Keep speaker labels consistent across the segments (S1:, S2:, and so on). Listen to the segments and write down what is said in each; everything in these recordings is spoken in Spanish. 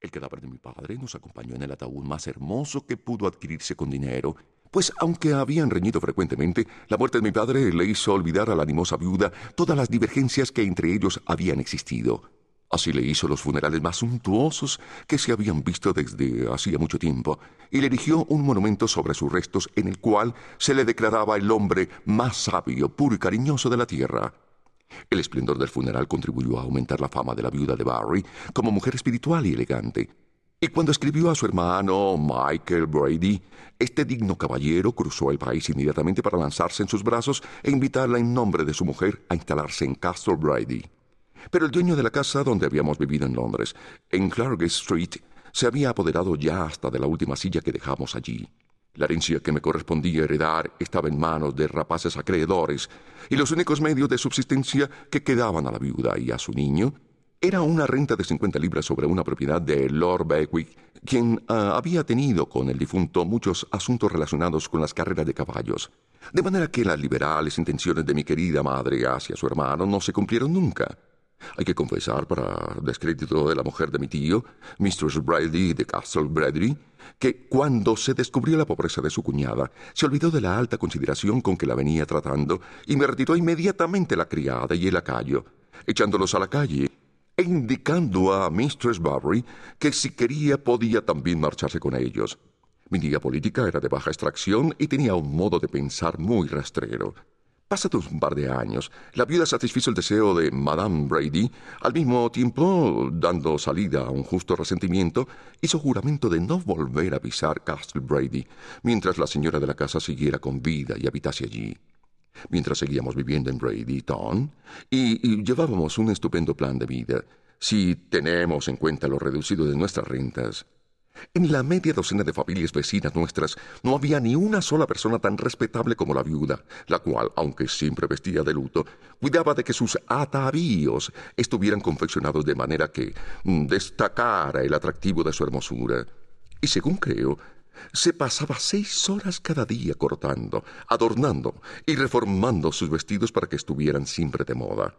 S1: El cadáver de mi padre nos acompañó en el ataúd más hermoso que pudo adquirirse con dinero, pues aunque habían reñido frecuentemente, la muerte de mi padre le hizo olvidar a la animosa viuda todas las divergencias que entre ellos habían existido. Así le hizo los funerales más suntuosos que se habían visto desde hacía mucho tiempo, y le erigió un monumento sobre sus restos en el cual se le declaraba el hombre más sabio, puro y cariñoso de la tierra. El esplendor del funeral contribuyó a aumentar la fama de la viuda de Barry como mujer espiritual y elegante. Y cuando escribió a su hermano Michael Brady, este digno caballero cruzó el país inmediatamente para lanzarse en sus brazos e invitarla en nombre de su mujer a instalarse en Castle Brady. Pero el dueño de la casa donde habíamos vivido en Londres, en Clarges Street, se había apoderado ya hasta de la última silla que dejamos allí. La herencia que me correspondía heredar estaba en manos de rapaces acreedores, y los únicos medios de subsistencia que quedaban a la viuda y a su niño era una renta de cincuenta libras sobre una propiedad de Lord Beckwith, quien ah, había tenido con el difunto muchos asuntos relacionados con las carreras de caballos. De manera que las liberales intenciones de mi querida madre hacia su hermano no se cumplieron nunca. Hay que confesar, para descrédito de la mujer de mi tío, Mistress Bradley de Castle Bradley, que cuando se descubrió la pobreza de su cuñada, se olvidó de la alta consideración con que la venía tratando y me retiró inmediatamente la criada y el lacayo, echándolos a la calle e indicando a Mistress Barbary que si quería podía también marcharse con ellos. Mi tía política era de baja extracción y tenía un modo de pensar muy rastrero. Pasados un par de años, la viuda satisfizo el deseo de Madame Brady, al mismo tiempo, dando salida a un justo resentimiento, hizo juramento de no volver a pisar Castle Brady, mientras la señora de la casa siguiera con vida y habitase allí. Mientras seguíamos viviendo en Brady Town, y llevábamos un estupendo plan de vida, si tenemos en cuenta lo reducido de nuestras rentas, en la media docena de familias vecinas nuestras no había ni una sola persona tan respetable como la viuda, la cual, aunque siempre vestía de luto, cuidaba de que sus atavíos estuvieran confeccionados de manera que mm, destacara el atractivo de su hermosura. Y según creo, se pasaba seis horas cada día cortando, adornando y reformando sus vestidos para que estuvieran siempre de moda.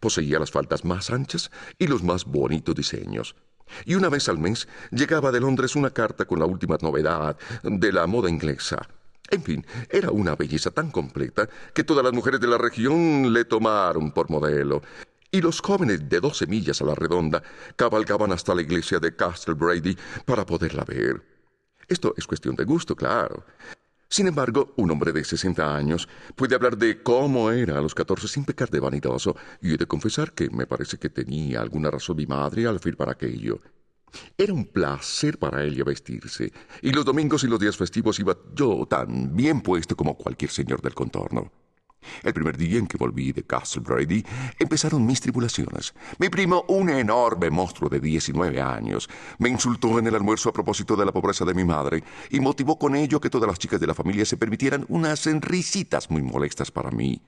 S1: Poseía las faldas más anchas y los más bonitos diseños y una vez al mes llegaba de Londres una carta con la última novedad de la moda inglesa. En fin, era una belleza tan completa que todas las mujeres de la región le tomaron por modelo. Y los jóvenes de doce millas a la redonda cabalgaban hasta la iglesia de Castle Brady para poderla ver. Esto es cuestión de gusto, claro. Sin embargo, un hombre de sesenta años puede hablar de cómo era a los catorce sin pecar de vanidoso, y he de confesar que me parece que tenía alguna razón mi madre al afirmar aquello. Era un placer para ella vestirse, y los domingos y los días festivos iba yo tan bien puesto como cualquier señor del contorno. El primer día en que volví de Castle Brady empezaron mis tribulaciones. Mi primo, un enorme monstruo de diecinueve años, me insultó en el almuerzo a propósito de la pobreza de mi madre y motivó con ello que todas las chicas de la familia se permitieran unas risitas muy molestas para mí.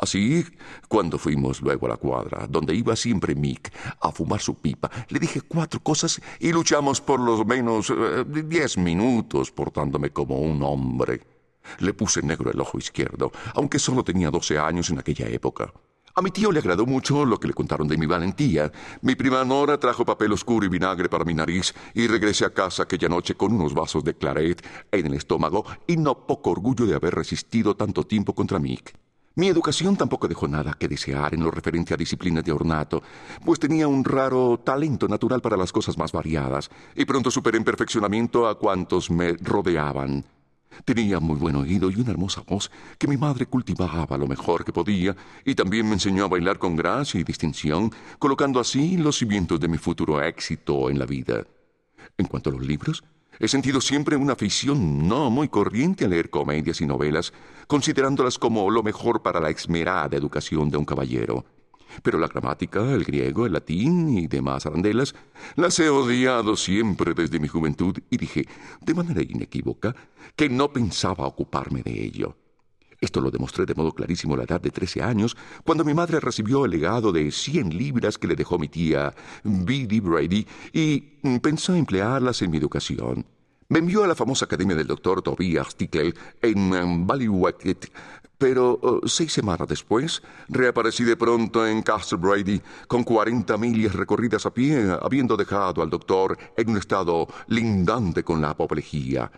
S1: Así, cuando fuimos luego a la cuadra, donde iba siempre Mick a fumar su pipa, le dije cuatro cosas y luchamos por lo menos eh, diez minutos portándome como un hombre. Le puse negro el ojo izquierdo, aunque solo tenía doce años en aquella época. A mi tío le agradó mucho lo que le contaron de mi valentía. Mi prima Nora trajo papel oscuro y vinagre para mi nariz y regresé a casa aquella noche con unos vasos de claret en el estómago y no poco orgullo de haber resistido tanto tiempo contra Mick. Mi educación tampoco dejó nada que desear en lo referente a disciplinas de ornato, pues tenía un raro talento natural para las cosas más variadas, y pronto superé en perfeccionamiento a cuantos me rodeaban. Tenía muy buen oído y una hermosa voz que mi madre cultivaba lo mejor que podía y también me enseñó a bailar con gracia y distinción, colocando así los cimientos de mi futuro éxito en la vida. En cuanto a los libros, he sentido siempre una afición no muy corriente a leer comedias y novelas, considerándolas como lo mejor para la esmerada educación de un caballero. Pero la gramática, el griego, el latín y demás arandelas las he odiado siempre desde mi juventud y dije, de manera inequívoca, que no pensaba ocuparme de ello. Esto lo demostré de modo clarísimo a la edad de trece años, cuando mi madre recibió el legado de cien libras que le dejó mi tía Biddy Brady y pensó emplearlas en mi educación. Me envió a la famosa academia del doctor Tobias Tickle en Ballywacket Pero oh, seis semanas después, reaparecí de pronto en Castle Brady con cuarenta millas recorridas a pie, habiendo dejado al doctor en un estado lindante con la apoplejía.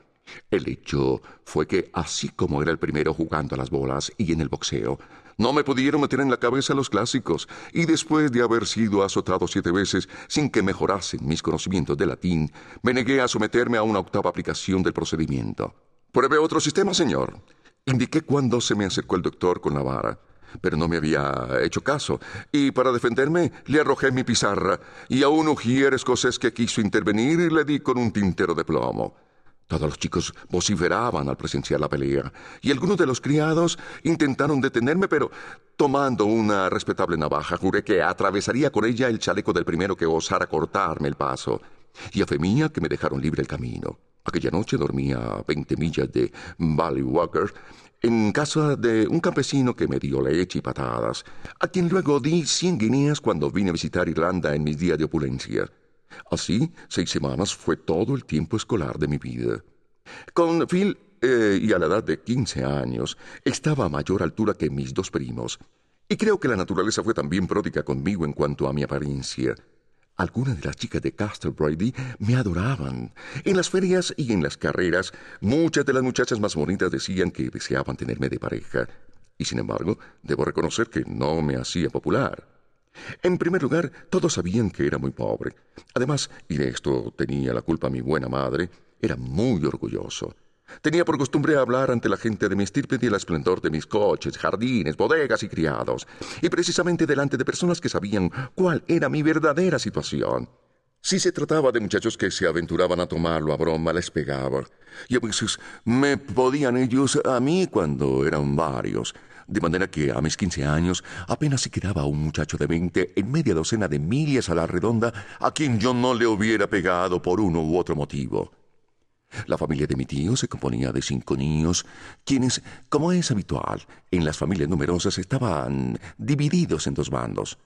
S1: El hecho fue que, así como era el primero jugando a las bolas y en el boxeo, no me pudieron meter en la cabeza los clásicos, y después de haber sido azotado siete veces sin que mejorasen mis conocimientos de latín, me negué a someterme a una octava aplicación del procedimiento. Pruebe otro sistema, señor. Indiqué cuando se me acercó el doctor con la vara, pero no me había hecho caso, y para defenderme le arrojé mi pizarra, y a un ujier escocés que quiso intervenir le di con un tintero de plomo. Todos los chicos vociferaban al presenciar la pelea, y algunos de los criados intentaron detenerme, pero tomando una respetable navaja, juré que atravesaría con ella el chaleco del primero que osara cortarme el paso, y a fe mía que me dejaron libre el camino. Aquella noche dormía a veinte millas de Walker, en casa de un campesino que me dio leche y patadas, a quien luego di cien guineas cuando vine a visitar Irlanda en mis días de opulencia. Así, seis semanas fue todo el tiempo escolar de mi vida. Con Phil eh, y a la edad de quince años, estaba a mayor altura que mis dos primos, y creo que la naturaleza fue también pródiga conmigo en cuanto a mi apariencia. Algunas de las chicas de Castle Brady me adoraban. En las ferias y en las carreras, muchas de las muchachas más bonitas decían que deseaban tenerme de pareja, y sin embargo, debo reconocer que no me hacía popular. En primer lugar, todos sabían que era muy pobre. Además, y de esto tenía la culpa mi buena madre, era muy orgulloso. Tenía por costumbre hablar ante la gente de mi estirpe del esplendor de mis coches, jardines, bodegas y criados, y precisamente delante de personas que sabían cuál era mi verdadera situación. Si se trataba de muchachos que se aventuraban a tomarlo a broma, les pegaba. Y a veces me podían ellos a mí cuando eran varios de manera que a mis quince años apenas se quedaba un muchacho de veinte en media docena de millas a la redonda a quien yo no le hubiera pegado por uno u otro motivo. La familia de mi tío se componía de cinco niños, quienes, como es habitual, en las familias numerosas estaban divididos en dos bandos.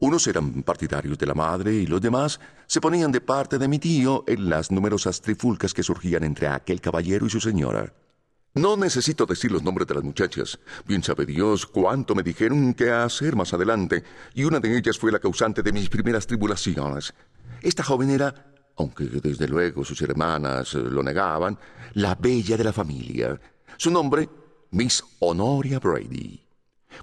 S1: Unos eran partidarios de la madre y los demás se ponían de parte de mi tío en las numerosas trifulcas que surgían entre aquel caballero y su señora. No necesito decir los nombres de las muchachas. Bien sabe Dios cuánto me dijeron qué hacer más adelante, y una de ellas fue la causante de mis primeras tribulaciones. Esta joven era, aunque desde luego sus hermanas lo negaban, la bella de la familia. Su nombre, Miss Honoria Brady.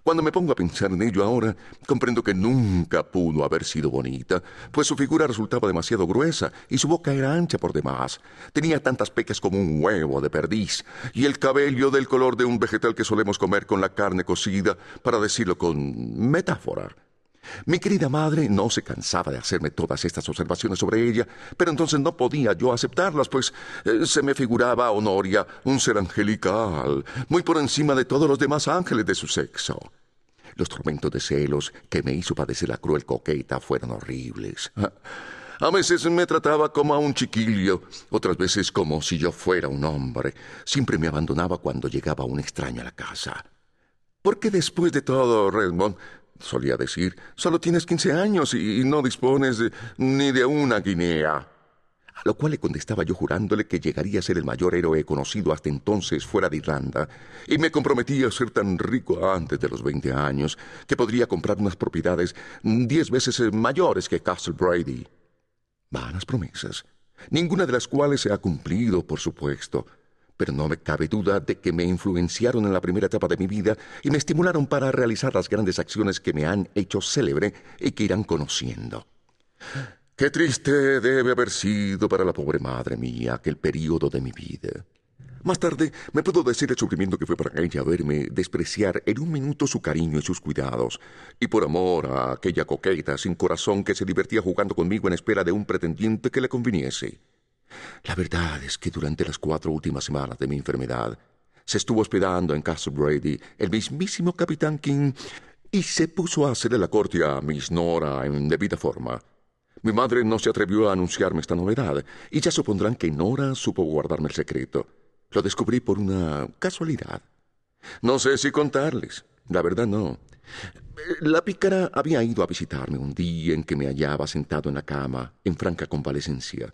S1: Cuando me pongo a pensar en ello ahora, comprendo que nunca pudo haber sido bonita, pues su figura resultaba demasiado gruesa y su boca era ancha por demás. Tenía tantas pecas como un huevo de perdiz, y el cabello del color de un vegetal que solemos comer con la carne cocida, para decirlo con metáfora. Mi querida madre no se cansaba de hacerme todas estas observaciones sobre ella, pero entonces no podía yo aceptarlas, pues eh, se me figuraba a Honoria un ser angelical, muy por encima de todos los demás ángeles de su sexo. Los tormentos de celos que me hizo padecer la cruel coqueta fueron horribles. A veces me trataba como a un chiquillo, otras veces como si yo fuera un hombre. Siempre me abandonaba cuando llegaba un extraño a la casa. Porque después de todo, Redmond, solía decir, solo tienes quince años y, no dispones ni de una guinea. A lo cual le contestaba yo jurándole que llegaría a ser el mayor héroe conocido hasta entonces fuera de Irlanda, y me comprometía a ser tan rico antes de los veinte años que podría comprar unas propiedades diez veces mayores que Castle Brady. Vanas promesas, ninguna de las cuales se ha cumplido, por supuesto pero no me cabe duda de que me influenciaron en la primera etapa de mi vida y me estimularon para realizar las grandes acciones que me han hecho célebre y que irán conociendo. Qué triste debe haber sido para la pobre madre mía aquel período de mi vida. Más tarde me puedo decir el sufrimiento que fue para ella verme despreciar en un minuto su cariño y sus cuidados, y por amor a aquella coqueta sin corazón que se divertía jugando conmigo en espera de un pretendiente que le conviniese. La verdad es que durante las cuatro últimas semanas de mi enfermedad se estuvo hospedando en Castle Brady el mismísimo Capitán King y se puso a hacerle la corte a Miss Nora en debida forma. Mi madre no se atrevió a anunciarme esta novedad, y ya supondrán que Nora supo guardarme el secreto. Lo descubrí por una casualidad. No sé si contarles. La verdad no. La pícara había ido a visitarme un día en que me hallaba sentado en la cama, en franca convalecencia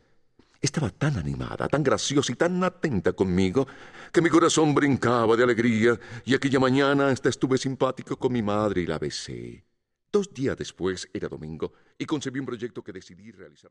S1: Estaba tan animada, tan graciosa y tan atenta conmigo que mi corazón brincaba de alegría y aquella mañana hasta estuve simpático con mi madre y la besé. Dos días después era domingo y concebí un proyecto que decidí realizar.